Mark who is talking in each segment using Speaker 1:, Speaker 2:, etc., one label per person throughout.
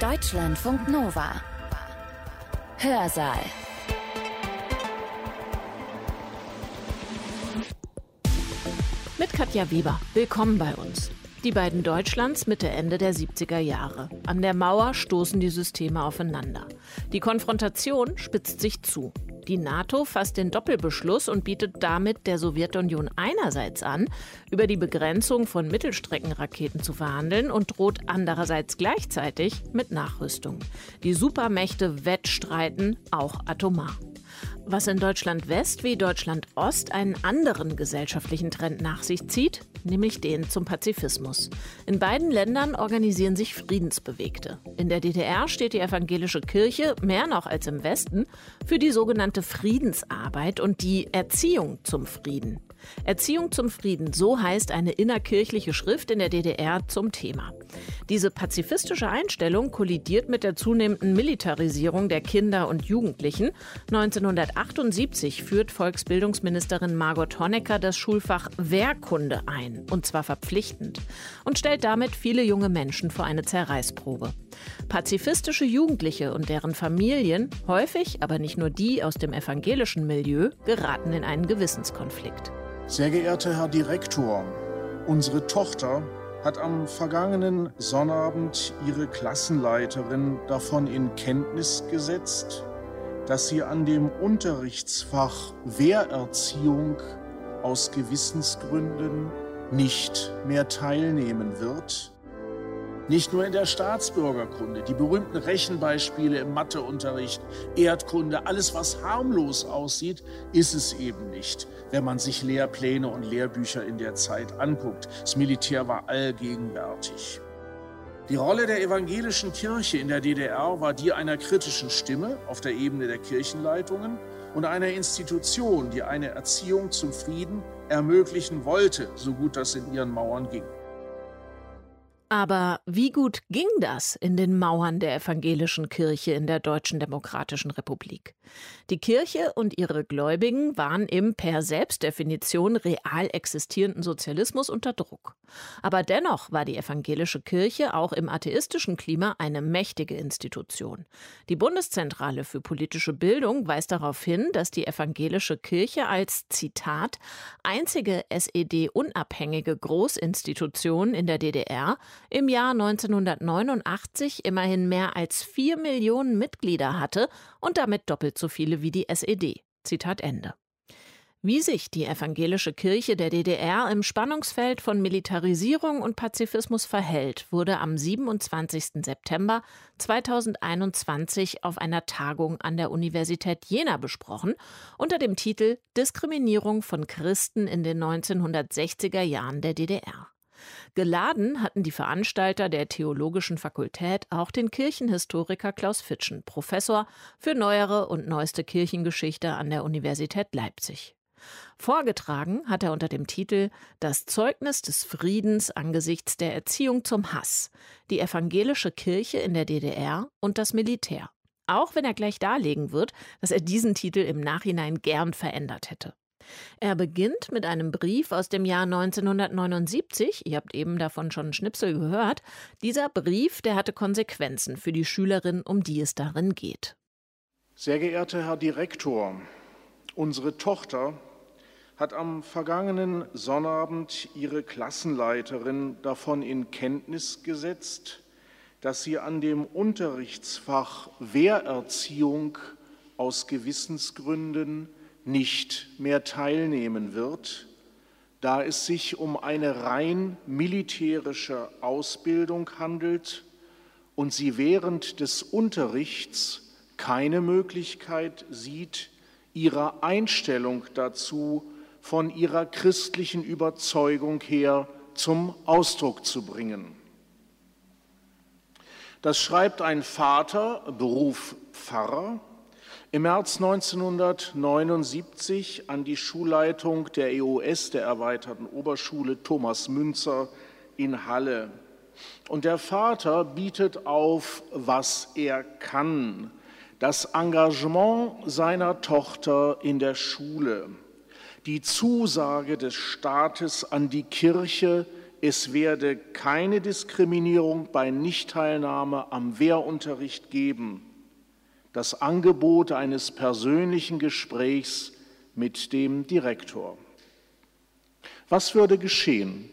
Speaker 1: Deutschlandfunk Nova. Hörsaal.
Speaker 2: Mit Katja Weber. Willkommen bei uns. Die beiden Deutschlands Mitte Ende der 70er Jahre. An der Mauer stoßen die Systeme aufeinander. Die Konfrontation spitzt sich zu. Die NATO fasst den Doppelbeschluss und bietet damit der Sowjetunion einerseits an, über die Begrenzung von Mittelstreckenraketen zu verhandeln und droht andererseits gleichzeitig mit Nachrüstung. Die Supermächte wettstreiten auch atomar was in Deutschland West wie Deutschland Ost einen anderen gesellschaftlichen Trend nach sich zieht, nämlich den zum Pazifismus. In beiden Ländern organisieren sich Friedensbewegte. In der DDR steht die evangelische Kirche, mehr noch als im Westen, für die sogenannte Friedensarbeit und die Erziehung zum Frieden. Erziehung zum Frieden, so heißt eine innerkirchliche Schrift in der DDR zum Thema. Diese pazifistische Einstellung kollidiert mit der zunehmenden Militarisierung der Kinder und Jugendlichen. 1978 führt Volksbildungsministerin Margot Honecker das Schulfach Wehrkunde ein, und zwar verpflichtend, und stellt damit viele junge Menschen vor eine Zerreißprobe. Pazifistische Jugendliche und deren Familien, häufig aber nicht nur die aus dem evangelischen Milieu, geraten in einen Gewissenskonflikt.
Speaker 3: Sehr geehrter Herr Direktor, unsere Tochter hat am vergangenen Sonnabend ihre Klassenleiterin davon in Kenntnis gesetzt, dass sie an dem Unterrichtsfach Wehrerziehung aus Gewissensgründen nicht mehr teilnehmen wird nicht nur in der Staatsbürgerkunde, die berühmten Rechenbeispiele im Matheunterricht, Erdkunde, alles was harmlos aussieht, ist es eben nicht, wenn man sich Lehrpläne und Lehrbücher in der Zeit anguckt. Das Militär war allgegenwärtig. Die Rolle der evangelischen Kirche in der DDR war die einer kritischen Stimme auf der Ebene der Kirchenleitungen und einer Institution, die eine Erziehung zum Frieden ermöglichen wollte, so gut das in ihren Mauern ging.
Speaker 2: Aber wie gut ging das in den Mauern der evangelischen Kirche in der Deutschen Demokratischen Republik? Die Kirche und ihre Gläubigen waren im per Selbstdefinition real existierenden Sozialismus unter Druck. Aber dennoch war die evangelische Kirche auch im atheistischen Klima eine mächtige Institution. Die Bundeszentrale für politische Bildung weist darauf hin, dass die evangelische Kirche als Zitat einzige SED-unabhängige Großinstitution in der DDR im Jahr 1989 immerhin mehr als vier Millionen Mitglieder hatte und damit doppelt so viele wie die SED. Zitat Ende. Wie sich die evangelische Kirche der DDR im Spannungsfeld von Militarisierung und Pazifismus verhält, wurde am 27. September 2021 auf einer Tagung an der Universität Jena besprochen, unter dem Titel Diskriminierung von Christen in den 1960er Jahren der DDR. Geladen hatten die Veranstalter der Theologischen Fakultät auch den Kirchenhistoriker Klaus Fitschen, Professor für neuere und neueste Kirchengeschichte an der Universität Leipzig. Vorgetragen hat er unter dem Titel Das Zeugnis des Friedens angesichts der Erziehung zum Hass, die evangelische Kirche in der DDR und das Militär. Auch wenn er gleich darlegen wird, dass er diesen Titel im Nachhinein gern verändert hätte. Er beginnt mit einem Brief aus dem Jahr 1979. Ihr habt eben davon schon Schnipsel gehört. Dieser Brief, der hatte Konsequenzen für die Schülerin, um die es darin geht.
Speaker 3: Sehr geehrter Herr Direktor, unsere Tochter hat am vergangenen Sonnabend ihre Klassenleiterin davon in Kenntnis gesetzt, dass sie an dem Unterrichtsfach Wehrerziehung aus Gewissensgründen nicht mehr teilnehmen wird, da es sich um eine rein militärische Ausbildung handelt und sie während des Unterrichts keine Möglichkeit sieht, ihre Einstellung dazu von ihrer christlichen Überzeugung her zum Ausdruck zu bringen. Das schreibt ein Vater, Beruf Pfarrer, im März 1979 an die Schulleitung der EOS, der erweiterten Oberschule Thomas Münzer in Halle. Und der Vater bietet auf, was er kann, das Engagement seiner Tochter in der Schule, die Zusage des Staates an die Kirche es werde keine Diskriminierung bei Nichtteilnahme am Wehrunterricht geben. Das Angebot eines persönlichen Gesprächs mit dem Direktor. Was würde geschehen?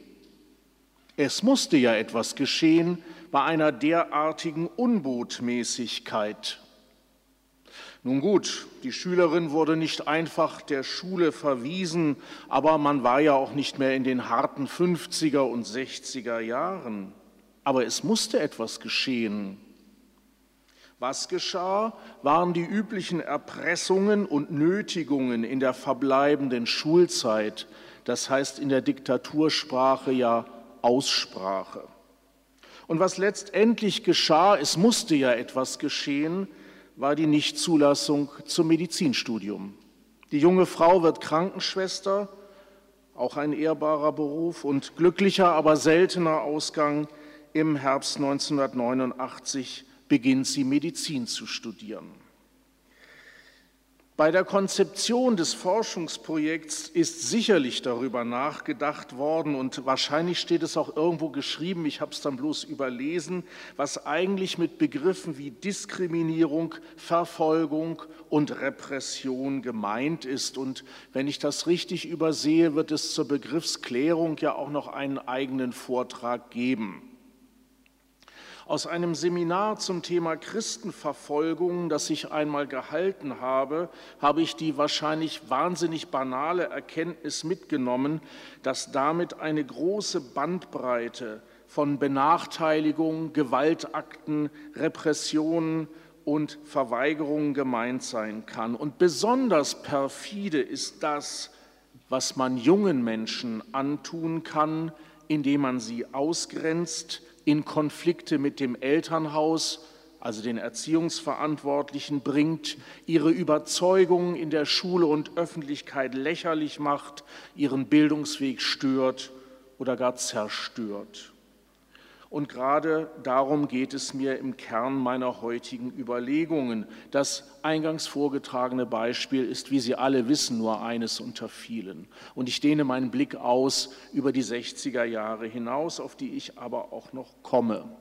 Speaker 3: Es musste ja etwas geschehen bei einer derartigen Unbotmäßigkeit. Nun gut, die Schülerin wurde nicht einfach der Schule verwiesen, aber man war ja auch nicht mehr in den harten 50er und 60er Jahren. Aber es musste etwas geschehen. Was geschah, waren die üblichen Erpressungen und Nötigungen in der verbleibenden Schulzeit, das heißt in der Diktatursprache ja Aussprache. Und was letztendlich geschah, es musste ja etwas geschehen, war die Nichtzulassung zum Medizinstudium. Die junge Frau wird Krankenschwester, auch ein ehrbarer Beruf und glücklicher, aber seltener Ausgang. Im Herbst 1989 beginnt sie Medizin zu studieren. Bei der Konzeption des Forschungsprojekts ist sicherlich darüber nachgedacht worden und wahrscheinlich steht es auch irgendwo geschrieben, ich habe es dann bloß überlesen, was eigentlich mit Begriffen wie Diskriminierung, Verfolgung und Repression gemeint ist. Und wenn ich das richtig übersehe, wird es zur Begriffsklärung ja auch noch einen eigenen Vortrag geben. Aus einem Seminar zum Thema Christenverfolgung, das ich einmal gehalten habe, habe ich die wahrscheinlich wahnsinnig banale Erkenntnis mitgenommen, dass damit eine große Bandbreite von Benachteiligung, Gewaltakten, Repressionen und Verweigerungen gemeint sein kann. Und besonders perfide ist das, was man jungen Menschen antun kann, indem man sie ausgrenzt, in Konflikte mit dem Elternhaus, also den Erziehungsverantwortlichen, bringt, ihre Überzeugungen in der Schule und Öffentlichkeit lächerlich macht, ihren Bildungsweg stört oder gar zerstört. Und gerade darum geht es mir im Kern meiner heutigen Überlegungen. Das eingangs vorgetragene Beispiel ist, wie Sie alle wissen, nur eines unter vielen. Und ich dehne meinen Blick aus über die 60er Jahre hinaus, auf die ich aber auch noch komme.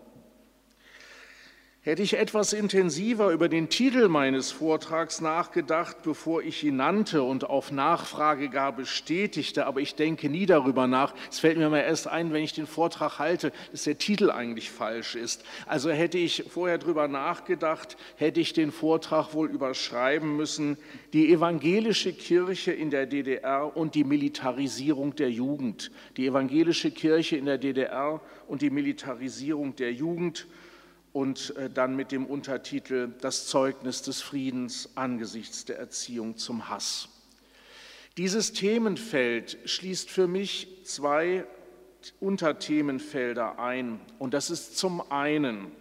Speaker 3: Hätte ich etwas intensiver über den Titel meines Vortrags nachgedacht, bevor ich ihn nannte und auf Nachfrage gar bestätigte, aber ich denke nie darüber nach. Es fällt mir mal erst ein, wenn ich den Vortrag halte, dass der Titel eigentlich falsch ist. Also hätte ich vorher darüber nachgedacht, hätte ich den Vortrag wohl überschreiben müssen, die evangelische Kirche in der DDR und die Militarisierung der Jugend. Die evangelische Kirche in der DDR und die Militarisierung der Jugend und äh, dann mit dem Untertitel Das Zeugnis des Friedens angesichts der Erziehung zum Hass. Dieses Themenfeld schließt für mich zwei Unterthemenfelder ein. Und das ist zum einen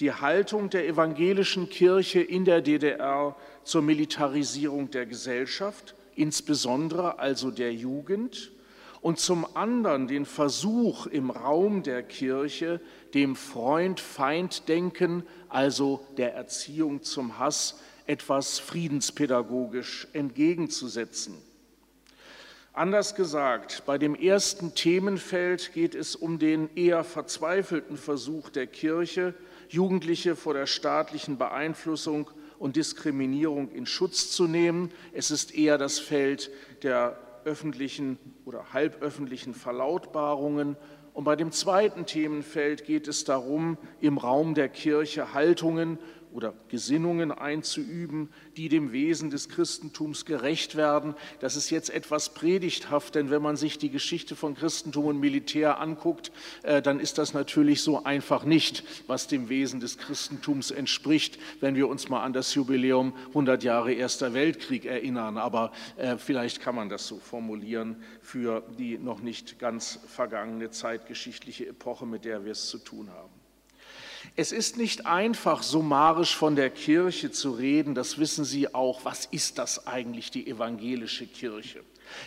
Speaker 3: die Haltung der evangelischen Kirche in der DDR zur Militarisierung der Gesellschaft, insbesondere also der Jugend, und zum anderen den Versuch im Raum der Kirche, dem Freund-Feind-Denken, also der Erziehung zum Hass, etwas friedenspädagogisch entgegenzusetzen. Anders gesagt, bei dem ersten Themenfeld geht es um den eher verzweifelten Versuch der Kirche, Jugendliche vor der staatlichen Beeinflussung und Diskriminierung in Schutz zu nehmen. Es ist eher das Feld der öffentlichen oder halböffentlichen Verlautbarungen. Und bei dem zweiten Themenfeld geht es darum, im Raum der Kirche Haltungen oder Gesinnungen einzuüben, die dem Wesen des Christentums gerecht werden. Das ist jetzt etwas predigthaft, denn wenn man sich die Geschichte von Christentum und Militär anguckt, äh, dann ist das natürlich so einfach nicht, was dem Wesen des Christentums entspricht, wenn wir uns mal an das Jubiläum 100 Jahre Erster Weltkrieg erinnern. Aber äh, vielleicht kann man das so formulieren für die noch nicht ganz vergangene zeitgeschichtliche Epoche, mit der wir es zu tun haben. Es ist nicht einfach, summarisch von der Kirche zu reden, das wissen Sie auch. Was ist das eigentlich, die evangelische Kirche?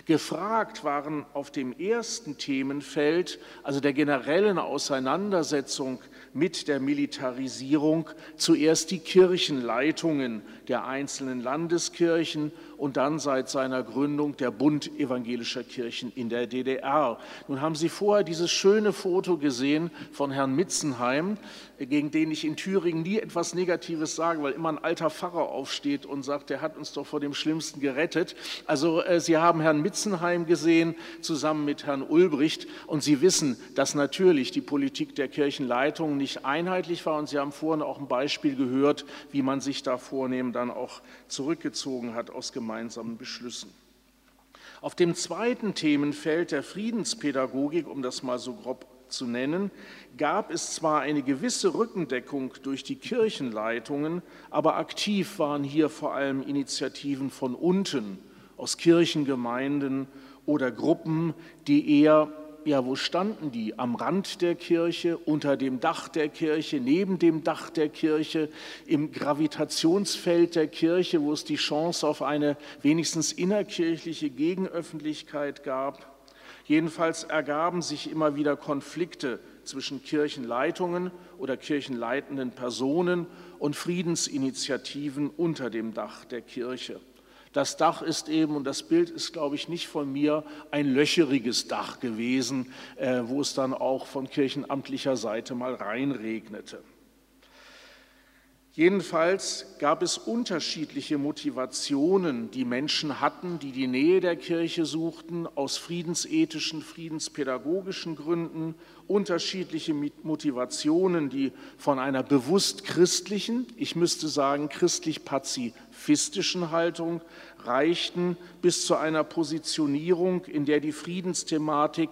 Speaker 3: Gefragt waren auf dem ersten Themenfeld, also der generellen Auseinandersetzung mit der Militarisierung, zuerst die Kirchenleitungen der einzelnen Landeskirchen und dann seit seiner Gründung der Bund evangelischer Kirchen in der DDR. Nun haben Sie vorher dieses schöne Foto gesehen von Herrn Mitzenheim, gegen den ich in Thüringen nie etwas Negatives sage, weil immer ein alter Pfarrer aufsteht und sagt, der hat uns doch vor dem Schlimmsten gerettet. Also äh, Sie haben Herrn Mitzenheim gesehen, zusammen mit Herrn Ulbricht, und Sie wissen, dass natürlich die Politik der Kirchenleitung nicht einheitlich war. Und Sie haben vorhin auch ein Beispiel gehört, wie man sich da vornehm dann auch zurückgezogen hat aus gemeinsamen Beschlüssen. Auf dem zweiten Themenfeld der Friedenspädagogik, um das mal so grob zu nennen, gab es zwar eine gewisse Rückendeckung durch die Kirchenleitungen, aber aktiv waren hier vor allem Initiativen von unten, aus Kirchengemeinden oder Gruppen, die eher ja, wo standen die? Am Rand der Kirche, unter dem Dach der Kirche, neben dem Dach der Kirche, im Gravitationsfeld der Kirche, wo es die Chance auf eine wenigstens innerkirchliche Gegenöffentlichkeit gab. Jedenfalls ergaben sich immer wieder Konflikte zwischen Kirchenleitungen oder kirchenleitenden Personen und Friedensinitiativen unter dem Dach der Kirche. Das Dach ist eben, und das Bild ist, glaube ich, nicht von mir, ein löcheriges Dach gewesen, äh, wo es dann auch von kirchenamtlicher Seite mal reinregnete. Jedenfalls gab es unterschiedliche Motivationen, die Menschen hatten, die die Nähe der Kirche suchten, aus friedensethischen, friedenspädagogischen Gründen, unterschiedliche Motivationen, die von einer bewusst christlichen, ich müsste sagen christlich-pazifistischen Haltung reichten, bis zu einer Positionierung, in der die Friedensthematik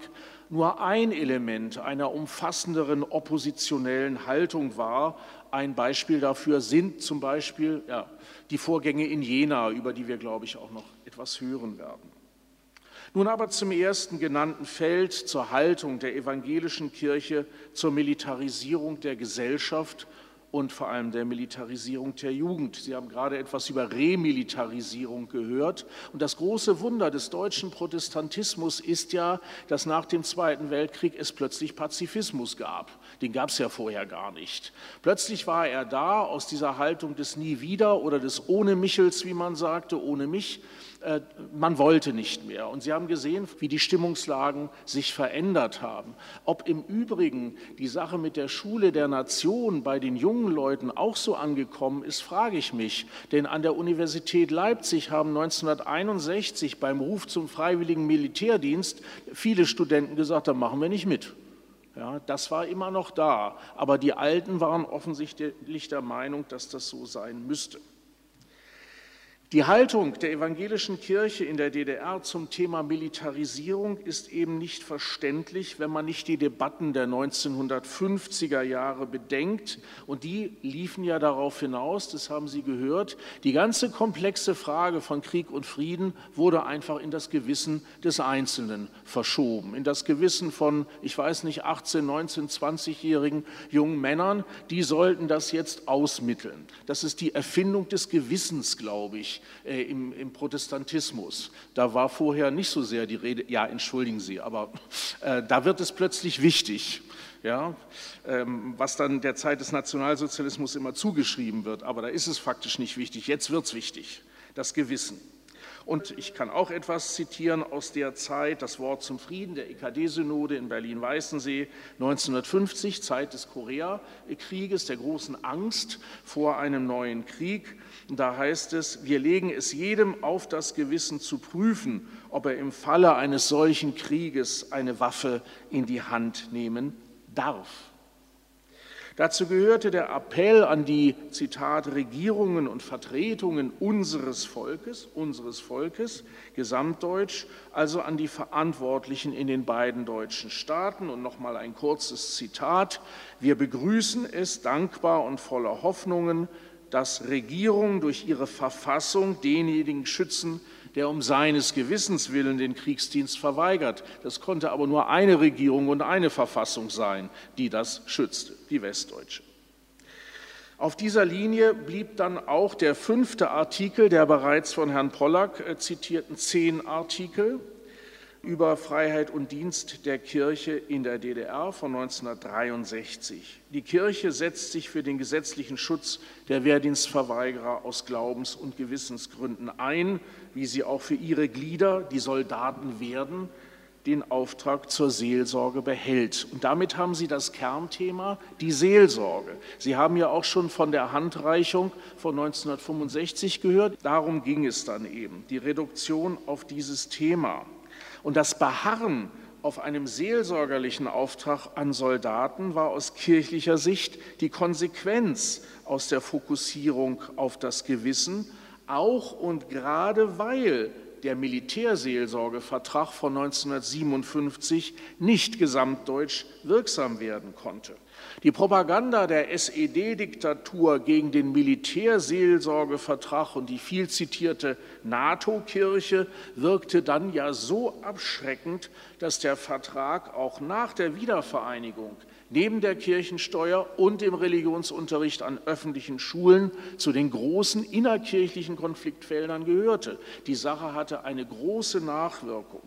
Speaker 3: nur ein Element einer umfassenderen oppositionellen Haltung war, ein Beispiel dafür sind zum Beispiel ja, die Vorgänge in Jena, über die wir, glaube ich, auch noch etwas hören werden. Nun aber zum ersten genannten Feld, zur Haltung der evangelischen Kirche zur Militarisierung der Gesellschaft und vor allem der Militarisierung der Jugend. Sie haben gerade etwas über Remilitarisierung gehört. Und das große Wunder des deutschen Protestantismus ist ja, dass nach dem Zweiten Weltkrieg es plötzlich Pazifismus gab. Den gab es ja vorher gar nicht. Plötzlich war er da aus dieser Haltung des Nie wieder oder des Ohne Michels, wie man sagte, ohne mich man wollte nicht mehr. Und Sie haben gesehen, wie die Stimmungslagen sich verändert haben. Ob im Übrigen die Sache mit der Schule der Nation bei den jungen Leuten auch so angekommen ist, frage ich mich. Denn an der Universität Leipzig haben 1961 beim Ruf zum freiwilligen Militärdienst viele Studenten gesagt, da machen wir nicht mit. Ja, das war immer noch da. Aber die Alten waren offensichtlich der Meinung, dass das so sein müsste. Die Haltung der evangelischen Kirche in der DDR zum Thema Militarisierung ist eben nicht verständlich, wenn man nicht die Debatten der 1950er Jahre bedenkt. Und die liefen ja darauf hinaus, das haben Sie gehört, die ganze komplexe Frage von Krieg und Frieden wurde einfach in das Gewissen des Einzelnen verschoben, in das Gewissen von, ich weiß nicht, 18, 19, 20-jährigen jungen Männern, die sollten das jetzt ausmitteln. Das ist die Erfindung des Gewissens, glaube ich äh, im, im, Protestantismus. Da war vorher nicht so sehr die Rede, ja, entschuldigen Sie, aber äh, da wird es plötzlich wichtig. Ja, ähm, was dann der Zeit des Nationalsozialismus immer zugeschrieben wird, aber da ist es faktisch nicht wichtig. Jetzt wird es wichtig, das Gewissen. Und ich kann auch etwas zitieren aus der Zeit, das Wort zum Frieden der EKD-Synode in Berlin-Weißensee 1950, Zeit des Koreakrieges, der großen Angst vor einem neuen Krieg. Da heißt es, wir legen es jedem auf das Gewissen zu prüfen, ob er im Falle eines solchen Krieges eine Waffe in die Hand nehmen darf. Dazu gehörte der Appell an die, Zitat, Regierungen und Vertretungen unseres Volkes, unseres Volkes, gesamtdeutsch, also an die Verantwortlichen in den beiden deutschen Staaten. Und nochmal ein kurzes Zitat. Wir begrüßen es dankbar und voller Hoffnungen, dass Regierungen durch ihre Verfassung denjenigen schützen, der um seines Gewissens willen den Kriegsdienst verweigert. Das konnte aber nur eine Regierung und eine Verfassung sein, die das schützte, die westdeutsche. Auf dieser Linie blieb dann auch der fünfte Artikel der bereits von Herrn Pollack äh, zitierten zehn Artikel über Freiheit und Dienst der Kirche in der DDR von 1963. Die Kirche setzt sich für den gesetzlichen Schutz der Wehrdienstverweigerer aus Glaubens- und Gewissensgründen ein, wie sie auch für ihre Glieder, die Soldaten werden, den Auftrag zur Seelsorge behält. Und damit haben Sie das Kernthema, die Seelsorge. Sie haben ja auch schon von der Handreichung von 1965 gehört. Darum ging es dann eben, die Reduktion auf dieses Thema. Und das Beharren auf einem seelsorgerlichen Auftrag an Soldaten war aus kirchlicher Sicht die Konsequenz aus der Fokussierung auf das Gewissen, auch und gerade weil der Militärseelsorgevertrag von 1957 nicht gesamtdeutsch wirksam werden konnte. Die Propaganda der SED-Diktatur gegen den Militärseelsorgevertrag und die viel zitierte NATO-Kirche wirkte dann ja so abschreckend, dass der Vertrag auch nach der Wiedervereinigung neben der Kirchensteuer und dem Religionsunterricht an öffentlichen Schulen zu den großen innerkirchlichen Konfliktfeldern gehörte. Die Sache hatte eine große Nachwirkung.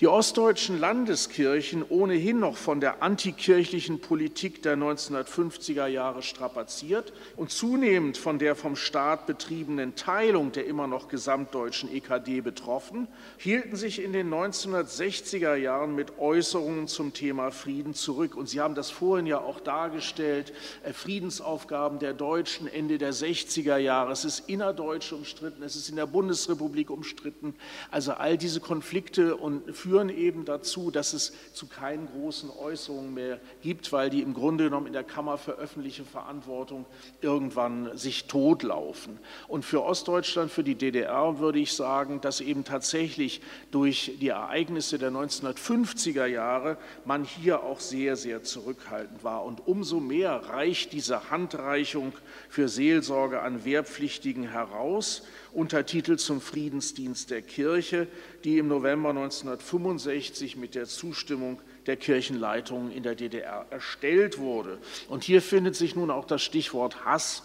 Speaker 3: Die ostdeutschen Landeskirchen, ohnehin noch von der antikirchlichen Politik der 1950er Jahre strapaziert und zunehmend von der vom Staat betriebenen Teilung der immer noch gesamtdeutschen EKD betroffen, hielten sich in den 1960er Jahren mit Äußerungen zum Thema Frieden zurück. Und Sie haben das vorhin ja auch dargestellt, äh, Friedensaufgaben der Deutschen Ende der 60er Jahre. Es ist innerdeutsch umstritten, es ist in der Bundesrepublik umstritten. Also all diese Konflikte und führen eben dazu, dass es zu keinen großen Äußerungen mehr gibt, weil die im Grunde genommen in der Kammer für öffentliche Verantwortung irgendwann sich totlaufen. Und für Ostdeutschland, für die DDR würde ich sagen, dass eben tatsächlich durch die Ereignisse der 1950er Jahre man hier auch sehr, sehr zurückhaltend war. Und umso mehr reicht diese Handreichung für Seelsorge an Wehrpflichtigen heraus. Untertitel zum Friedensdienst der Kirche, die im November 1965 mit der Zustimmung der Kirchenleitungen in der DDR erstellt wurde. Und hier findet sich nun auch das Stichwort Hass.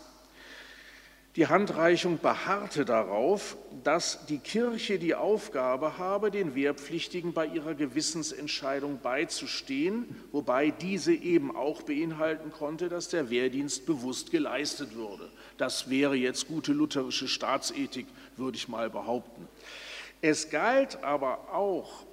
Speaker 3: Die Handreichung beharrte darauf, dass die Kirche die Aufgabe habe, den Wehrpflichtigen bei ihrer Gewissensentscheidung beizustehen, wobei diese eben auch beinhalten konnte, dass der Wehrdienst bewusst geleistet würde. Das wäre jetzt gute lutherische Staatsethik, würde ich mal behaupten. Es galt aber auch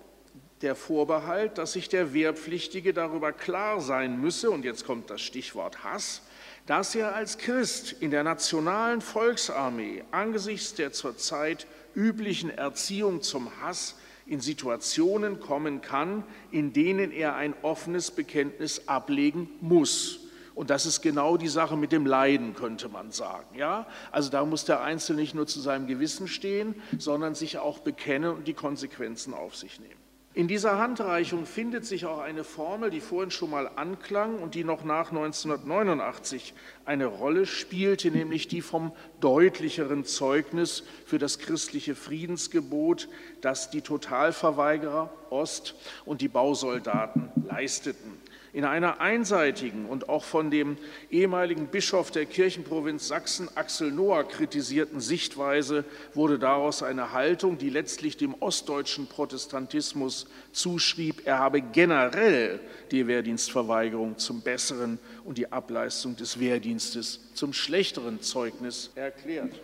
Speaker 3: der Vorbehalt, dass sich der Wehrpflichtige darüber klar sein müsse, und jetzt kommt das Stichwort Hass, dass er als Christ in der nationalen Volksarmee angesichts der zurzeit üblichen Erziehung zum Hass in Situationen kommen kann, in denen er ein offenes Bekenntnis ablegen muss. Und das ist genau die Sache mit dem Leiden, könnte man sagen. Ja? Also da muss der Einzelne nicht nur zu seinem Gewissen stehen, sondern sich auch bekennen und die Konsequenzen auf sich nehmen. In dieser Handreichung findet sich auch eine Formel, die vorhin schon mal anklang und die noch nach 1989 eine Rolle spielte, nämlich die vom deutlicheren Zeugnis für das christliche Friedensgebot, das die Totalverweigerer Ost und die Bausoldaten leisteten. In einer einseitigen und auch von dem ehemaligen Bischof der Kirchenprovinz Sachsen, Axel Noah, kritisierten Sichtweise wurde daraus eine Haltung, die letztlich dem ostdeutschen Protestantismus zuschrieb, er habe generell die Wehrdienstverweigerung zum besseren und die Ableistung des Wehrdienstes zum schlechteren Zeugnis erklärt.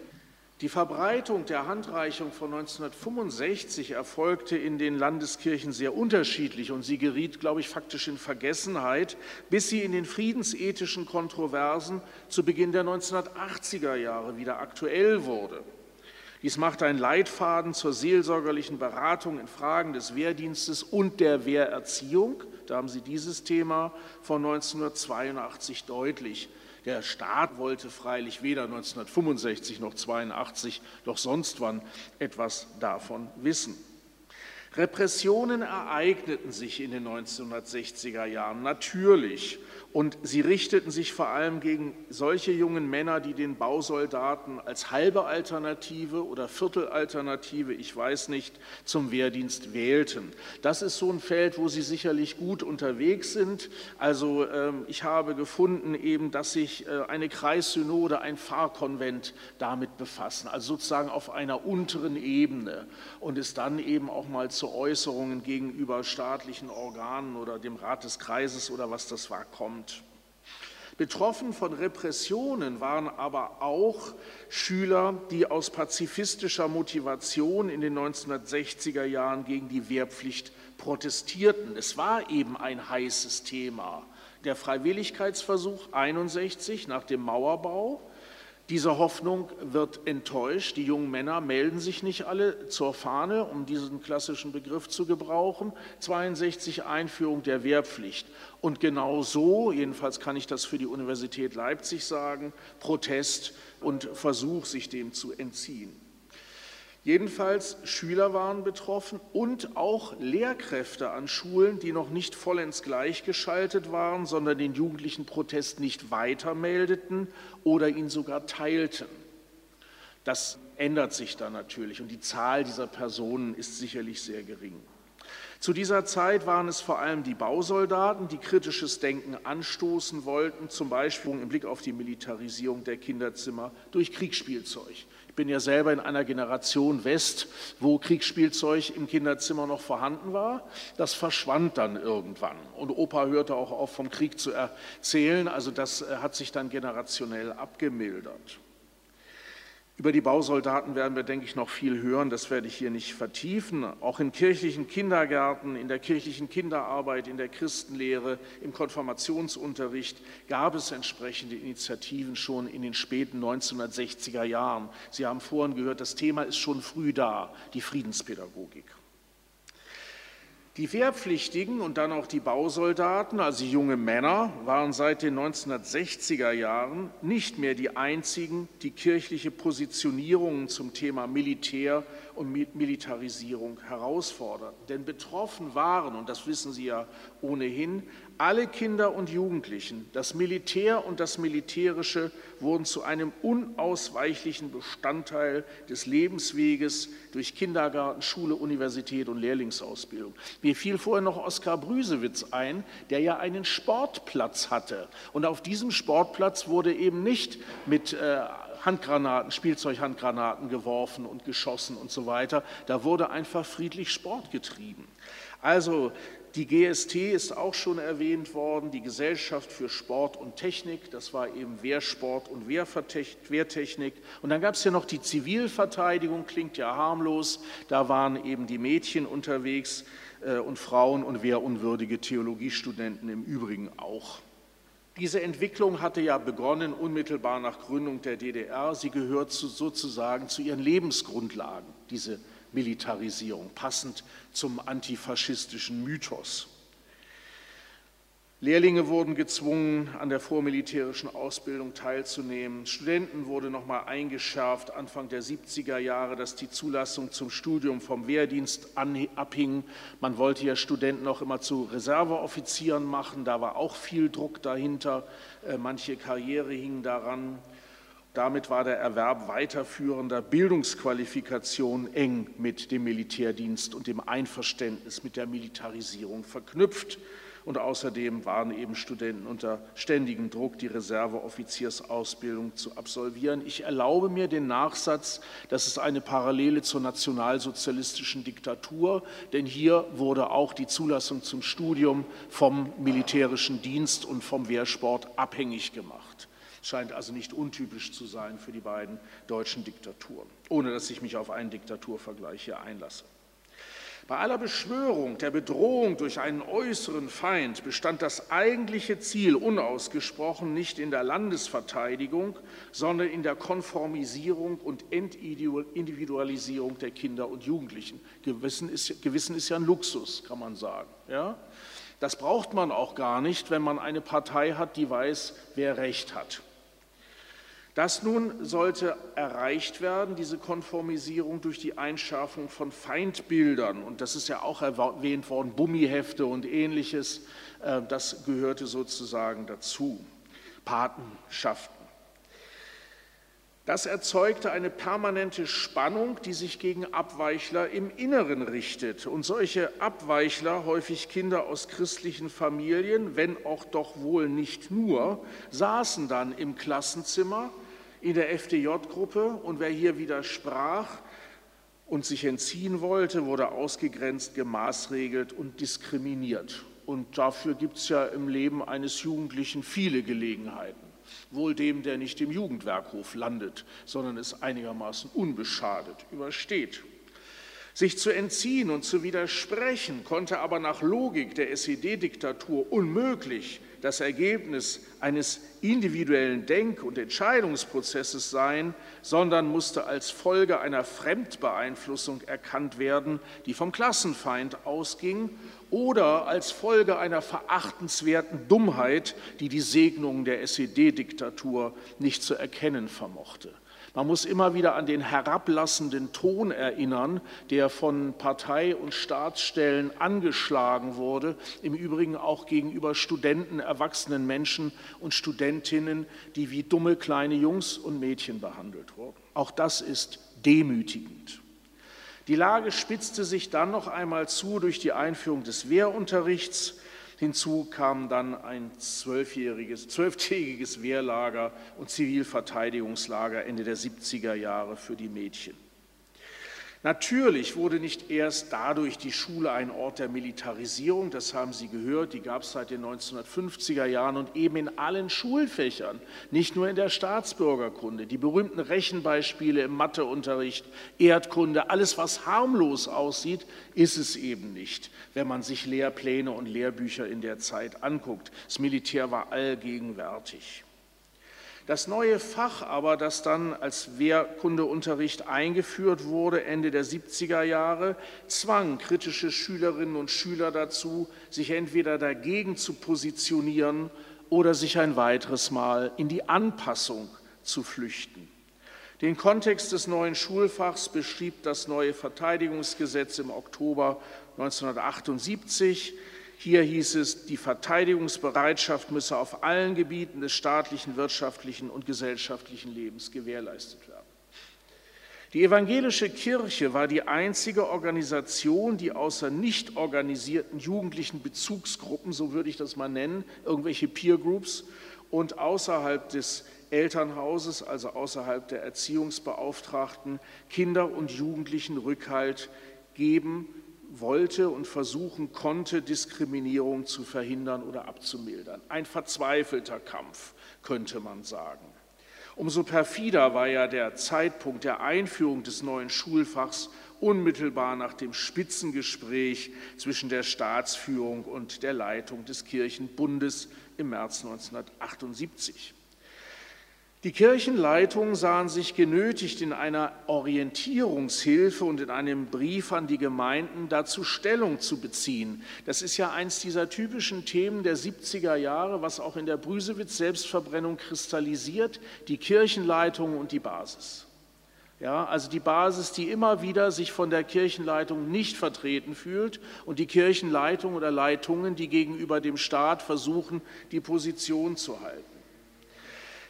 Speaker 3: Die Verbreitung der Handreichung von 1965 erfolgte in den Landeskirchen sehr unterschiedlich und sie geriet, glaube ich, faktisch in Vergessenheit, bis sie in den friedensethischen Kontroversen zu Beginn der 1980er Jahre wieder aktuell wurde. Dies macht einen Leitfaden zur seelsorgerlichen Beratung in Fragen des Wehrdienstes und der Wehrerziehung. Da haben Sie dieses Thema von 1982 deutlich. Der Staat wollte freilich weder 1965 noch 82 noch sonst wann etwas davon wissen. Repressionen ereigneten sich in den 1960er Jahren natürlich und sie richteten sich vor allem gegen solche jungen Männer, die den Bausoldaten als halbe Alternative oder Viertelalternative, ich weiß nicht, zum Wehrdienst wählten. Das ist so ein Feld, wo sie sicherlich gut unterwegs sind. Also ähm, ich habe gefunden eben, dass sich äh, eine Kreissynode, ein Pfarrkonvent damit befassen, also sozusagen auf einer unteren Ebene und es dann eben auch mal zu Äußerungen gegenüber staatlichen Organen oder dem Rat des Kreises oder was das war kommt. Betroffen von Repressionen waren aber auch Schüler, die aus pazifistischer Motivation in den 1960er Jahren gegen die Wehrpflicht protestierten. Es war eben ein heißes Thema. Der Freiwilligkeitsversuch 61 nach dem Mauerbau diese Hoffnung wird enttäuscht. Die jungen Männer melden sich nicht alle zur Fahne, um diesen klassischen Begriff zu gebrauchen. 62 Einführung der Wehrpflicht. Und genau so, jedenfalls kann ich das für die Universität Leipzig sagen, Protest und Versuch, sich dem zu entziehen. Jedenfalls Schüler waren betroffen und auch Lehrkräfte an Schulen, die noch nicht vollends gleichgeschaltet waren, sondern den jugendlichen Protest nicht weitermeldeten oder ihn sogar teilten. Das ändert sich dann natürlich und die Zahl dieser Personen ist sicherlich sehr gering. Zu dieser Zeit waren es vor allem die Bausoldaten, die kritisches Denken anstoßen wollten, zum Beispiel im Blick auf die Militarisierung der Kinderzimmer durch Kriegsspielzeug. Ich bin ja selber in einer Generation West, wo Kriegsspielzeug im Kinderzimmer noch vorhanden war. Das verschwand dann irgendwann. Und Opa hörte auch auf, vom Krieg zu erzählen. Also das äh, hat sich dann generationell abgemildert. Über die Bausoldaten werden wir, denke ich, noch viel hören. Das werde ich hier nicht vertiefen. Auch in kirchlichen Kindergärten, in der kirchlichen Kinderarbeit, in der Christenlehre, im Konfirmationsunterricht gab es entsprechende Initiativen schon in den späten 1960er Jahren. Sie haben vorhin gehört, das Thema ist schon früh da, die Friedenspädagogik. Die Wehrpflichtigen und dann auch die Bausoldaten, also junge Männer, waren seit den 1960er Jahren nicht mehr die einzigen, die kirchliche Positionierungen zum Thema Militär und Militarisierung herausforderten. Denn betroffen waren, und das wissen Sie ja ohnehin, alle Kinder und Jugendlichen, das Militär und das Militärische wurden zu einem unausweichlichen Bestandteil des Lebensweges durch Kindergarten, Schule, Universität und Lehrlingsausbildung. Mir fiel vorher noch Oskar Brüsewitz ein, der ja einen Sportplatz hatte. Und auf diesem Sportplatz wurde eben nicht mit äh, Handgranaten, Spielzeughandgranaten geworfen und geschossen und so weiter. Da wurde einfach friedlich Sport getrieben. Also die GST ist auch schon erwähnt worden, die Gesellschaft für Sport und Technik, das war eben Wehrsport und Wehrtechnik. Und dann gab es ja noch die Zivilverteidigung, klingt ja harmlos, da waren eben die Mädchen unterwegs äh, und Frauen und wehrunwürdige Theologiestudenten im Übrigen auch. Diese Entwicklung hatte ja begonnen unmittelbar nach Gründung der DDR. Sie gehört zu, sozusagen zu ihren Lebensgrundlagen, diese Militarisierung, passend zum antifaschistischen Mythos. Lehrlinge wurden gezwungen, an der vormilitärischen Ausbildung teilzunehmen. Studenten wurde nochmal eingeschärft, Anfang der 70er Jahre, dass die Zulassung zum Studium vom Wehrdienst abhing. Man wollte ja Studenten auch immer zu Reserveoffizieren machen, da war auch viel Druck dahinter. Äh, manche Karriere hing daran. Damit war der Erwerb weiterführender Bildungsqualifikation eng mit dem Militärdienst und dem Einverständnis mit der Militarisierung verknüpft. Und außerdem waren eben Studenten unter ständigem Druck, die Reserveoffiziersausbildung zu absolvieren. Ich erlaube mir den Nachsatz, das ist eine Parallele zur nationalsozialistischen Diktatur, denn hier wurde auch die Zulassung zum Studium vom militärischen Dienst und vom Wehrsport abhängig gemacht scheint also nicht untypisch zu sein für die beiden deutschen Diktaturen, ohne dass ich mich auf einen Diktaturvergleich hier einlasse. Bei aller Beschwörung der Bedrohung durch einen äußeren Feind bestand das eigentliche Ziel unausgesprochen nicht in der Landesverteidigung, sondern in der Konformisierung und Entindividualisierung der Kinder und Jugendlichen. Gewissen ist, Gewissen ist ja ein Luxus, kann man sagen. Ja? Das braucht man auch gar nicht, wenn man eine Partei hat, die weiß, wer Recht hat. Das nun sollte erreicht werden, diese Konformisierung durch die Einschaffung von Feindbildern. Und das ist ja auch erwähnt worden, Bummihefte und ähnliches. Äh, das gehörte sozusagen dazu. Patenschaften. Das erzeugte eine permanente Spannung, die sich gegen Abweichler im Inneren richtet. Und solche Abweichler, häufig Kinder aus christlichen Familien, wenn auch doch wohl nicht nur, saßen dann im Klassenzimmer in der FDJ-Gruppe und wer hier widersprach und sich entziehen wollte, wurde ausgegrenzt, gemaßregelt und diskriminiert. Und dafür gibt es ja im Leben eines Jugendlichen viele Gelegenheiten wohl dem, der nicht im Jugendwerkhof landet, sondern es einigermaßen unbeschadet übersteht. Sich zu entziehen und zu widersprechen konnte aber nach Logik der SED-Diktatur unmöglich das Ergebnis eines individuellen Denk- und Entscheidungsprozesses sein, sondern musste als Folge einer Fremdbeeinflussung erkannt werden, die vom Klassenfeind ausging oder als Folge einer verachtenswerten Dummheit, die die Segnungen der SED-Diktatur nicht zu erkennen vermochte. Man muss immer wieder an den herablassenden Ton erinnern, der von Partei- und Staatsstellen angeschlagen wurde, im Übrigen auch gegenüber Studenten, erwachsenen Menschen und Studentinnen, die wie dumme kleine Jungs und Mädchen behandelt wurden. Auch das ist demütigend. Die Lage spitzte sich dann noch einmal zu durch die Einführung des Wehrunterrichts. Hinzu kam dann ein zwölfjähriges, zwölftägiges Wehrlager und Zivilverteidigungslager Ende der 70er Jahre für die Mädchen. Natürlich wurde nicht erst dadurch die Schule ein Ort der Militarisierung, das haben Sie gehört, die gab es seit den 1950er Jahren und eben in allen Schulfächern, nicht nur in der Staatsbürgerkunde. Die berühmten Rechenbeispiele im Matheunterricht, Erdkunde, alles, was harmlos aussieht, ist es eben nicht, wenn man sich Lehrpläne und Lehrbücher in der Zeit anguckt. Das Militär war allgegenwärtig. Das neue Fach aber, das dann als Wehrkundeunterricht eingeführt wurde, Ende der 70er Jahre, zwang kritische Schülerinnen und Schüler dazu, sich entweder dagegen zu positionieren oder sich ein weiteres Mal in die Anpassung zu flüchten. Den Kontext des neuen Schulfachs beschrieb das neue Verteidigungsgesetz im Oktober 1978. Hier hieß es, die Verteidigungsbereitschaft müsse auf allen Gebieten des staatlichen, wirtschaftlichen und gesellschaftlichen Lebens gewährleistet werden. Die evangelische Kirche war die einzige Organisation, die außer nicht organisierten jugendlichen Bezugsgruppen, so würde ich das mal nennen, irgendwelche Peer Groups und außerhalb des Elternhauses, also außerhalb der Erziehungsbeauftragten, Kinder und Jugendlichen Rückhalt geben wollte und versuchen konnte, Diskriminierung zu verhindern oder abzumildern. Ein verzweifelter Kampf, könnte man sagen. Umso perfider war ja der Zeitpunkt der Einführung des neuen Schulfachs unmittelbar nach dem Spitzengespräch zwischen der Staatsführung und der Leitung des Kirchenbundes im März 1978. Die Kirchenleitungen sahen sich genötigt, in einer Orientierungshilfe und in einem Brief an die Gemeinden dazu Stellung zu beziehen. Das ist ja eins dieser typischen Themen der 70er Jahre, was auch in der Brüsewitz-Selbstverbrennung kristallisiert, die Kirchenleitung und die Basis. Ja, also die Basis, die immer wieder sich von der Kirchenleitung nicht vertreten fühlt und die Kirchenleitung oder Leitungen, die gegenüber dem Staat versuchen, die Position zu halten.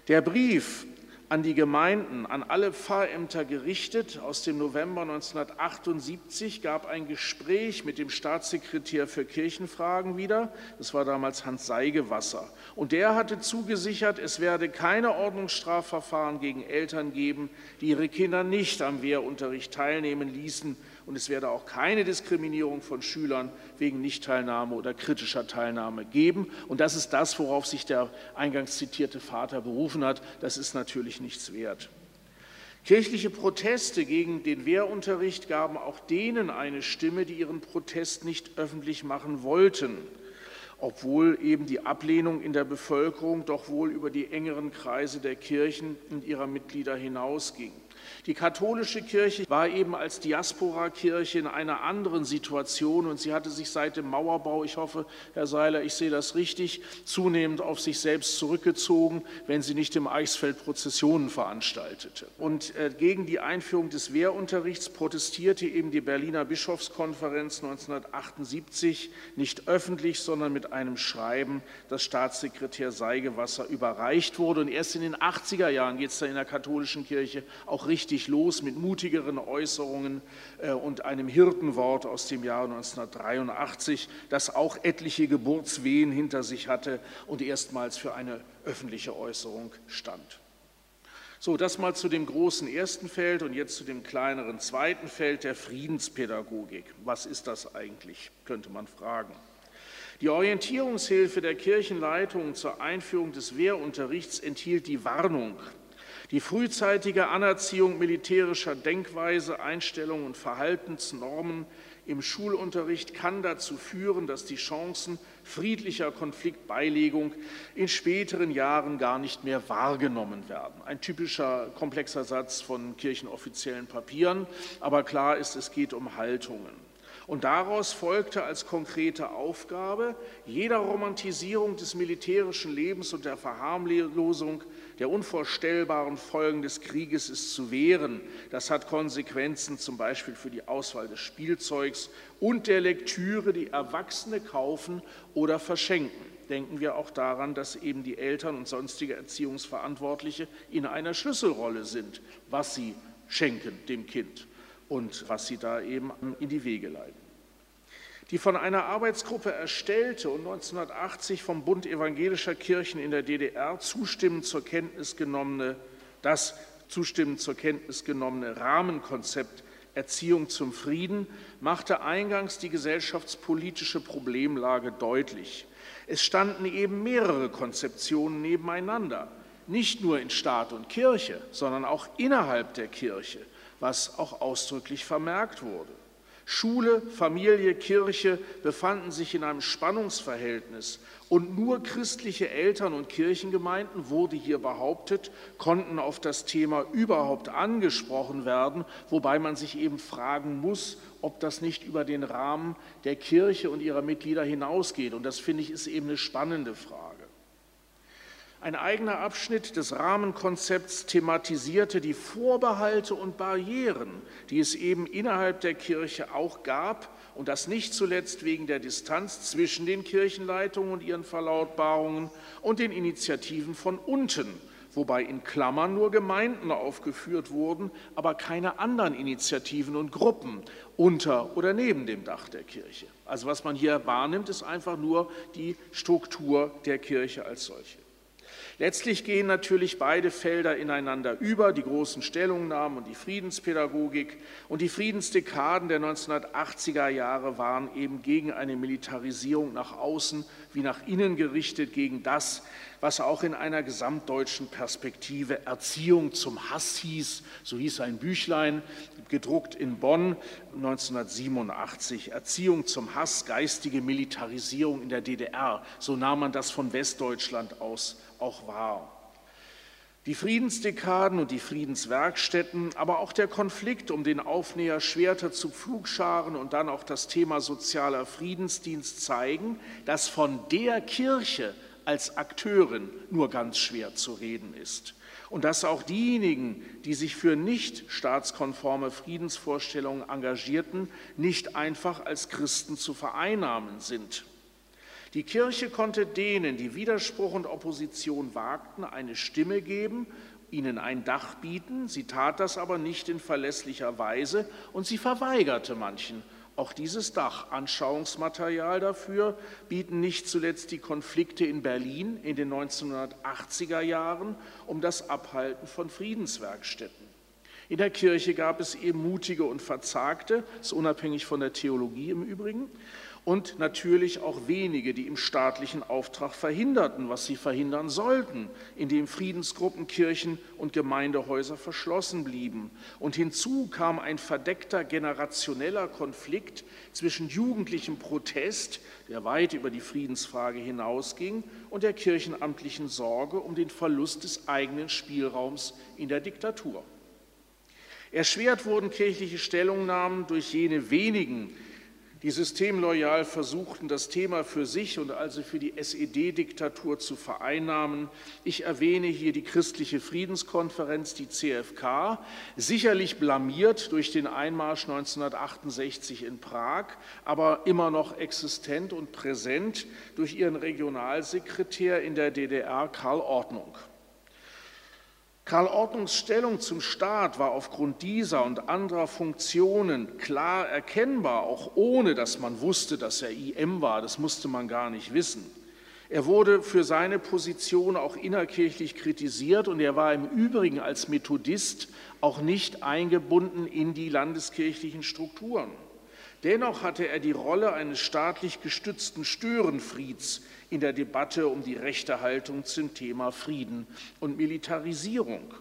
Speaker 3: Der Brief an die Gemeinden, an alle Pfarrämter gerichtet aus dem November 1978 gab ein Gespräch mit dem Staatssekretär für Kirchenfragen wieder. Das war damals Hans Seigewasser. Und der hatte zugesichert, es werde keine Ordnungsstrafverfahren gegen Eltern geben, die ihre Kinder nicht am Wehrunterricht teilnehmen ließen und es werde auch keine Diskriminierung von Schülern wegen Nichtteilnahme oder kritischer Teilnahme geben. Und das ist das, worauf sich der eingangs zitierte Vater berufen hat. Das ist natürlich nichts wert. Kirchliche Proteste gegen den Wehrunterricht gaben auch denen eine Stimme, die ihren Protest nicht öffentlich machen wollten, obwohl eben die Ablehnung in der Bevölkerung doch wohl über die engeren Kreise der Kirchen und ihrer Mitglieder hinausging. Die katholische Kirche war eben als Diaspora-Kirche in einer anderen Situation und sie hatte sich seit dem Mauerbau, ich hoffe, Herr Seiler, ich sehe das richtig, zunehmend auf sich selbst zurückgezogen, wenn sie nicht im Eichsfeld Prozessionen veranstaltete. Und äh, gegen die Einführung des Wehrunterrichts protestierte eben die Berliner Bischofskonferenz 1978 nicht öffentlich, sondern mit einem Schreiben, das Staatssekretär Seigewasser überreicht wurde. Und erst in den 80er Jahren geht es dann in der katholischen Kirche auch richtig los mit mutigeren Äußerungen äh, und einem Hirtenwort aus dem Jahr 1983, das auch etliche Geburtswehen hinter sich hatte und erstmals für eine öffentliche Äußerung stand. So, das mal zu dem großen ersten Feld und jetzt zu dem kleineren zweiten Feld der Friedenspädagogik. Was ist das eigentlich, könnte man fragen. Die Orientierungshilfe der Kirchenleitung zur Einführung des Wehrunterrichts enthielt die Warnung, die frühzeitige Anerziehung militärischer Denkweise, Einstellungen und Verhaltensnormen im Schulunterricht kann dazu führen, dass die Chancen friedlicher Konfliktbeilegung in späteren Jahren gar nicht mehr wahrgenommen werden. Ein typischer komplexer Satz von kirchenoffiziellen Papieren, aber klar ist, es geht um Haltungen. Und daraus folgte als konkrete Aufgabe, jeder Romantisierung des militärischen Lebens und der Verharmlosung der unvorstellbaren Folgen des Krieges ist zu wehren. Das hat Konsequenzen zum Beispiel für die Auswahl des Spielzeugs und der Lektüre, die Erwachsene kaufen oder verschenken. Denken wir auch daran, dass eben die Eltern und sonstige Erziehungsverantwortliche in einer Schlüsselrolle sind, was sie schenken dem Kind und was sie da eben in die Wege leiten die von einer Arbeitsgruppe erstellte und 1980 vom Bund evangelischer Kirchen in der DDR zustimmend zur Kenntnis genommene, das zustimmend zur Kenntnis genommene Rahmenkonzept Erziehung zum Frieden machte eingangs die gesellschaftspolitische Problemlage deutlich. Es standen eben mehrere Konzeptionen nebeneinander, nicht nur in Staat und Kirche, sondern auch innerhalb der Kirche, was auch ausdrücklich vermerkt wurde. Schule, Familie, Kirche befanden sich in einem Spannungsverhältnis und nur christliche Eltern und Kirchengemeinden, wurde hier behauptet, konnten auf das Thema überhaupt angesprochen werden, wobei man sich eben fragen muss, ob das nicht über den Rahmen der Kirche und ihrer Mitglieder hinausgeht. Und das finde ich ist eben eine spannende Frage. Ein eigener Abschnitt des Rahmenkonzepts thematisierte die Vorbehalte und Barrieren, die es eben innerhalb der Kirche auch gab und das nicht zuletzt wegen der Distanz zwischen den Kirchenleitungen und ihren Verlautbarungen und den Initiativen von unten, wobei in Klammern nur Gemeinden aufgeführt wurden, aber keine anderen Initiativen und Gruppen unter oder neben dem Dach der Kirche. Also was man hier wahrnimmt, ist einfach nur die Struktur der Kirche als solche. Letztlich gehen natürlich beide Felder ineinander über, die großen Stellungnahmen und die Friedenspädagogik. Und die Friedensdekaden der 1980er Jahre waren eben gegen eine Militarisierung nach außen wie nach innen gerichtet, gegen das, was auch in einer gesamtdeutschen Perspektive Erziehung zum Hass hieß. So hieß ein Büchlein, gedruckt in Bonn 1987. Erziehung zum Hass, geistige Militarisierung in der DDR. So nahm man das von Westdeutschland aus auch wahr. Die Friedensdekaden und die Friedenswerkstätten, aber auch der Konflikt um den Aufnäher Schwerter zu Pflugscharen und dann auch das Thema sozialer Friedensdienst zeigen, dass von der Kirche als Akteurin nur ganz schwer zu reden ist. Und dass auch diejenigen, die sich für nicht staatskonforme Friedensvorstellungen engagierten, nicht einfach als Christen zu vereinnahmen sind. Die Kirche konnte denen, die Widerspruch und Opposition wagten, eine Stimme geben, ihnen ein Dach bieten. Sie tat das aber nicht in verlässlicher Weise und sie verweigerte manchen auch dieses Dach. Anschauungsmaterial dafür bieten nicht zuletzt die Konflikte in Berlin in den 1980er Jahren um das Abhalten von Friedenswerkstätten. In der Kirche gab es eben mutige und verzagte, ist unabhängig von der Theologie im Übrigen, und natürlich auch wenige, die im staatlichen Auftrag verhinderten, was sie verhindern sollten, indem Friedensgruppen, Kirchen und Gemeindehäuser verschlossen blieben. Und hinzu kam ein verdeckter generationeller Konflikt zwischen jugendlichem Protest, der weit über die Friedensfrage hinausging, und der kirchenamtlichen Sorge um den Verlust des eigenen Spielraums in der Diktatur. Erschwert wurden kirchliche Stellungnahmen durch jene wenigen, die systemloyal versuchten, das Thema für sich und also für die SED-Diktatur zu vereinnahmen. Ich erwähne hier die Christliche Friedenskonferenz, die CFK, sicherlich blamiert durch den Einmarsch 1968 in Prag, aber immer noch existent und präsent durch ihren Regionalsekretär in der DDR, Karl Ordnung. Karl Ordnungs Stellung zum Staat war aufgrund dieser und anderer Funktionen klar erkennbar, auch ohne dass man wusste, dass er IM war. Das musste man gar nicht wissen. Er wurde für seine Position auch innerkirchlich kritisiert und er war im Übrigen als Methodist auch nicht eingebunden in die landeskirchlichen Strukturen. Dennoch hatte er die Rolle eines staatlich gestützten Störenfrieds in der Debatte um die rechte Haltung zum Thema Frieden und Militarisierung.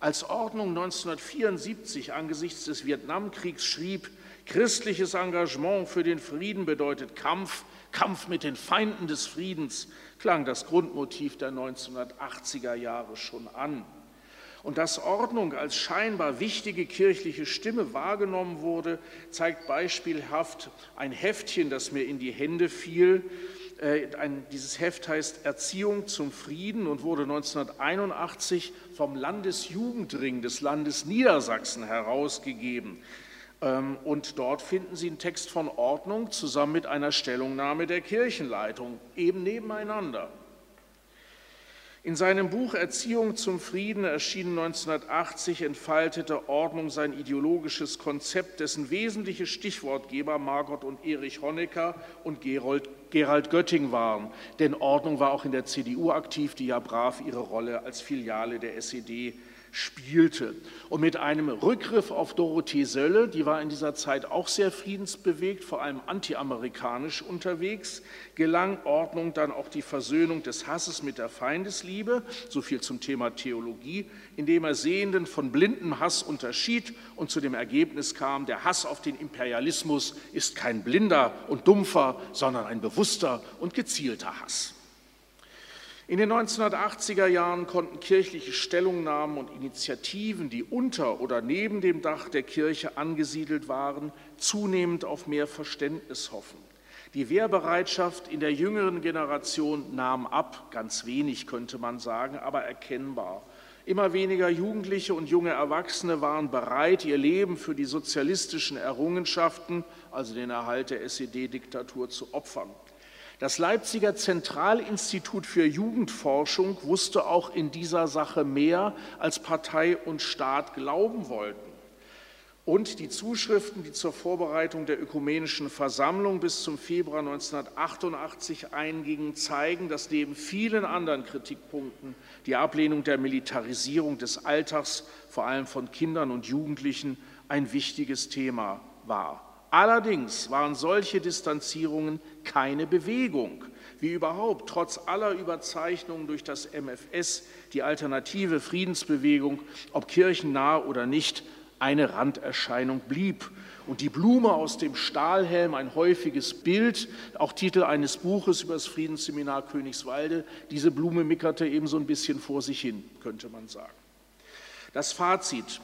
Speaker 3: Als Ordnung 1974 angesichts des Vietnamkriegs schrieb, christliches Engagement für den Frieden bedeutet Kampf, Kampf mit den Feinden des Friedens, klang das Grundmotiv der 1980er Jahre schon an. Und dass Ordnung als scheinbar wichtige kirchliche Stimme wahrgenommen wurde, zeigt beispielhaft ein Heftchen, das mir in die Hände fiel, ein, dieses Heft heißt Erziehung zum Frieden und wurde 1981 vom Landesjugendring des Landes Niedersachsen herausgegeben. Ähm, und dort finden Sie einen Text von Ordnung zusammen mit einer Stellungnahme der Kirchenleitung, eben nebeneinander. In seinem Buch Erziehung zum Frieden, erschienen 1980, entfaltete Ordnung sein ideologisches Konzept, dessen wesentliche Stichwortgeber Margot und Erich Honecker und Gerold, Gerald Götting waren. Denn Ordnung war auch in der CDU aktiv, die ja brav ihre Rolle als Filiale der SED spielte. Und mit einem Rückgriff auf Dorothee Sölle, die war in dieser Zeit auch sehr friedensbewegt, vor allem antiamerikanisch unterwegs, gelang Ordnung dann auch die Versöhnung des Hasses mit der Feindesliebe, so viel zum Thema Theologie, indem er Sehenden von blindem Hass unterschied und zu dem Ergebnis kam, der Hass auf den Imperialismus ist kein blinder und dumpfer, sondern ein bewusster und gezielter Hass. In den 1980er Jahren konnten kirchliche Stellungnahmen und Initiativen, die unter oder neben dem Dach der Kirche angesiedelt waren, zunehmend auf mehr Verständnis hoffen. Die Wehrbereitschaft in der jüngeren Generation nahm ab, ganz wenig könnte man sagen, aber erkennbar. Immer weniger Jugendliche und junge Erwachsene waren bereit, ihr Leben für die sozialistischen Errungenschaften, also den Erhalt der SED-Diktatur, zu opfern. Das Leipziger Zentralinstitut für Jugendforschung wusste auch in dieser Sache mehr, als Partei und Staat glauben wollten. Und die Zuschriften, die zur Vorbereitung der ökumenischen Versammlung bis zum Februar 1988 eingingen, zeigen, dass neben vielen anderen Kritikpunkten die Ablehnung der Militarisierung des Alltags, vor allem von Kindern und Jugendlichen, ein wichtiges Thema war. Allerdings waren solche Distanzierungen keine Bewegung, wie überhaupt trotz aller Überzeichnungen durch das MFS die alternative Friedensbewegung, ob kirchennah oder nicht, eine Randerscheinung blieb. Und die Blume aus dem Stahlhelm, ein häufiges Bild, auch Titel eines Buches über das Friedensseminar Königswalde, diese Blume mickerte eben so ein bisschen vor sich hin, könnte man sagen. Das Fazit.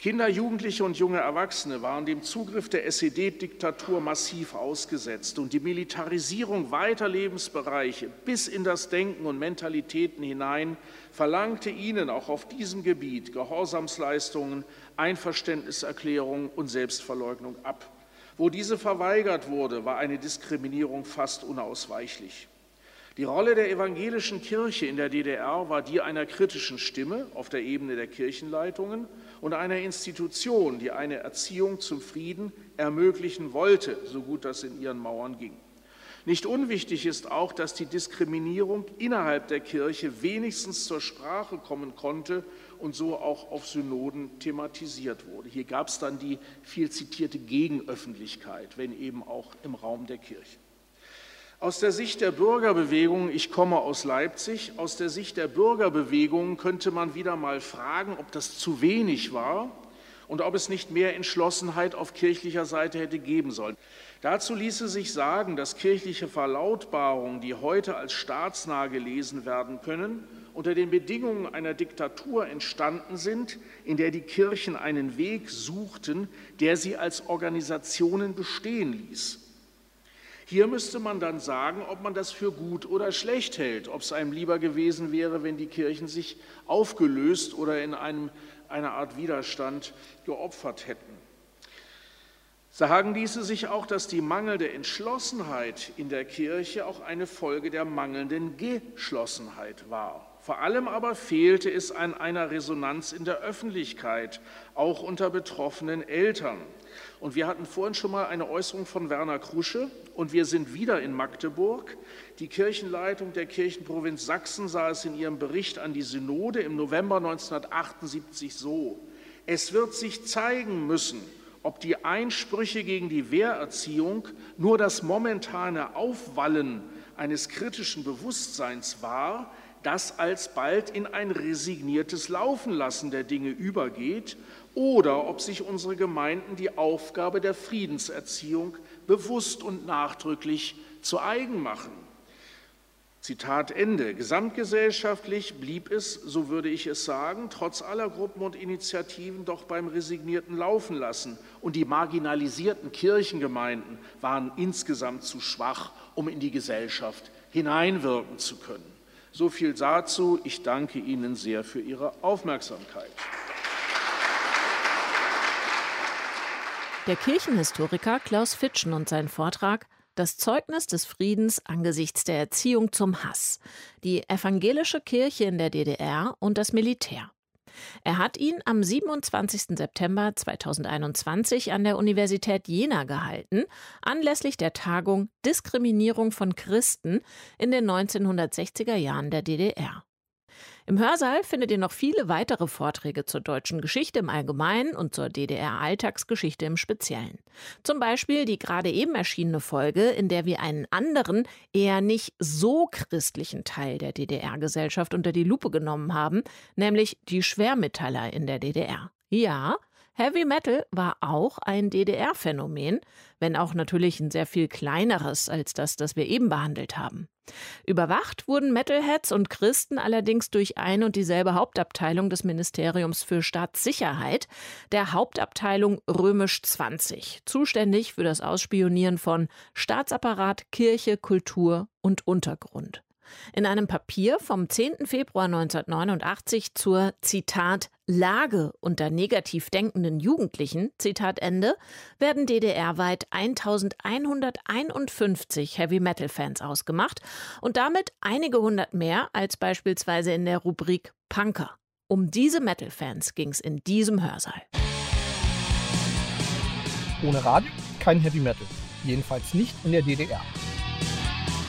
Speaker 3: Kinder, Jugendliche und junge Erwachsene waren dem Zugriff der SED-Diktatur massiv ausgesetzt und die Militarisierung weiter Lebensbereiche bis in das Denken und Mentalitäten hinein verlangte ihnen auch auf diesem Gebiet Gehorsamsleistungen, Einverständniserklärungen und Selbstverleugnung ab. Wo diese verweigert wurde, war eine Diskriminierung fast unausweichlich. Die Rolle der evangelischen Kirche in der DDR war die einer kritischen Stimme auf der Ebene der Kirchenleitungen und einer Institution, die eine Erziehung zum Frieden ermöglichen wollte, so gut das in ihren Mauern ging. Nicht unwichtig ist auch, dass die Diskriminierung innerhalb der Kirche wenigstens zur Sprache kommen konnte und so auch auf Synoden thematisiert wurde. Hier gab es dann die viel zitierte Gegenöffentlichkeit, wenn eben auch im Raum der Kirche. Aus der Sicht der Bürgerbewegung, ich komme aus Leipzig, aus der Sicht der Bürgerbewegung könnte man wieder mal fragen, ob das zu wenig war und ob es nicht mehr Entschlossenheit auf kirchlicher Seite hätte geben sollen. Dazu ließe sich sagen, dass kirchliche Verlautbarungen, die heute als staatsnah gelesen werden können, unter den Bedingungen einer Diktatur entstanden sind, in der die Kirchen einen Weg suchten, der sie als Organisationen bestehen ließ. Hier müsste man dann sagen, ob man das für gut oder schlecht hält, ob es einem lieber gewesen wäre, wenn die Kirchen sich aufgelöst oder in einem, einer Art Widerstand geopfert hätten. Sagen ließe sich auch, dass die mangelnde Entschlossenheit in der Kirche auch eine Folge der mangelnden Geschlossenheit war. Vor allem aber fehlte es an einer Resonanz in der Öffentlichkeit, auch unter betroffenen Eltern. Und wir hatten vorhin schon mal eine Äußerung von Werner Krusche und wir sind wieder in Magdeburg. Die Kirchenleitung der Kirchenprovinz Sachsen sah es in ihrem Bericht an die Synode im November 1978 so. Es wird sich zeigen müssen, ob die Einsprüche gegen die Wehrerziehung nur das momentane Aufwallen eines kritischen Bewusstseins war, das alsbald in ein resigniertes Laufenlassen der Dinge übergeht oder ob sich unsere Gemeinden die Aufgabe der Friedenserziehung bewusst und nachdrücklich zu eigen machen. Zitat Ende. Gesamtgesellschaftlich blieb es, so würde ich es sagen, trotz aller Gruppen und Initiativen doch beim resignierten Laufen lassen. Und die marginalisierten Kirchengemeinden waren insgesamt zu schwach, um in die Gesellschaft hineinwirken zu können. So viel dazu. Ich danke Ihnen sehr für Ihre Aufmerksamkeit.
Speaker 2: Der Kirchenhistoriker Klaus Fitschen und sein Vortrag Das Zeugnis des Friedens angesichts der Erziehung zum Hass, die evangelische Kirche in der DDR und das Militär. Er hat ihn am 27. September 2021 an der Universität Jena gehalten, anlässlich der Tagung Diskriminierung von Christen in den 1960er Jahren der DDR. Im Hörsaal findet ihr noch viele weitere Vorträge zur deutschen Geschichte im Allgemeinen und zur DDR-Alltagsgeschichte im Speziellen. Zum Beispiel die gerade eben erschienene Folge, in der wir einen anderen, eher nicht so christlichen Teil der DDR-Gesellschaft unter die Lupe genommen haben, nämlich die Schwermetaller in der DDR. Ja, Heavy Metal war auch ein DDR-Phänomen, wenn auch natürlich ein sehr viel kleineres als das, das wir eben behandelt haben. Überwacht wurden Metalheads und Christen allerdings durch ein und dieselbe Hauptabteilung des Ministeriums für Staatssicherheit, der Hauptabteilung Römisch 20, zuständig für das Ausspionieren von Staatsapparat, Kirche, Kultur und Untergrund. In einem Papier vom 10. Februar 1989 zur Zitat Lage unter negativ denkenden Jugendlichen, Zitat Ende, werden DDR-weit 1151 Heavy-Metal-Fans ausgemacht und damit einige hundert mehr als beispielsweise in der Rubrik Punker. Um diese Metal-Fans ging es in diesem Hörsaal.
Speaker 1: Ohne Radio kein Heavy Metal. Jedenfalls nicht in der DDR.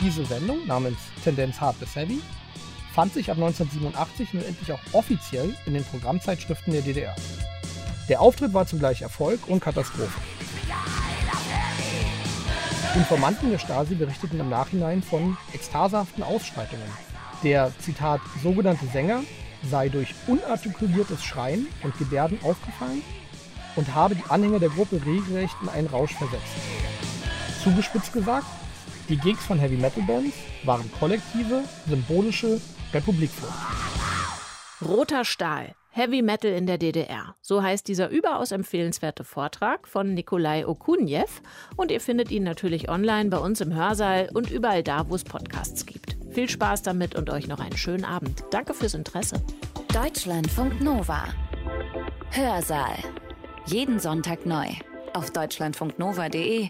Speaker 1: Diese Sendung namens Tendenz Hard bis Heavy fand sich ab 1987 nun endlich auch offiziell in den Programmzeitschriften der DDR. Der Auftritt war zugleich Erfolg und Katastrophe. Informanten der Stasi berichteten im Nachhinein von ekstasehaften Ausschreitungen. Der, Zitat, sogenannte Sänger sei durch unartikuliertes Schreien und Gebärden aufgefallen und habe die Anhänger der Gruppe regelrecht in einen Rausch versetzt. Zugespitzt gesagt, die Gigs von Heavy Metal Bands waren kollektive, symbolische Republikflucht.
Speaker 2: Roter Stahl. Heavy Metal in der DDR. So heißt dieser überaus empfehlenswerte Vortrag von Nikolai Okuniew und ihr findet ihn natürlich online bei uns im Hörsaal und überall da, wo es Podcasts gibt. Viel Spaß damit und euch noch einen schönen Abend. Danke fürs Interesse.
Speaker 4: Deutschlandfunk Nova. Hörsaal. Jeden Sonntag neu auf deutschlandfunknova.de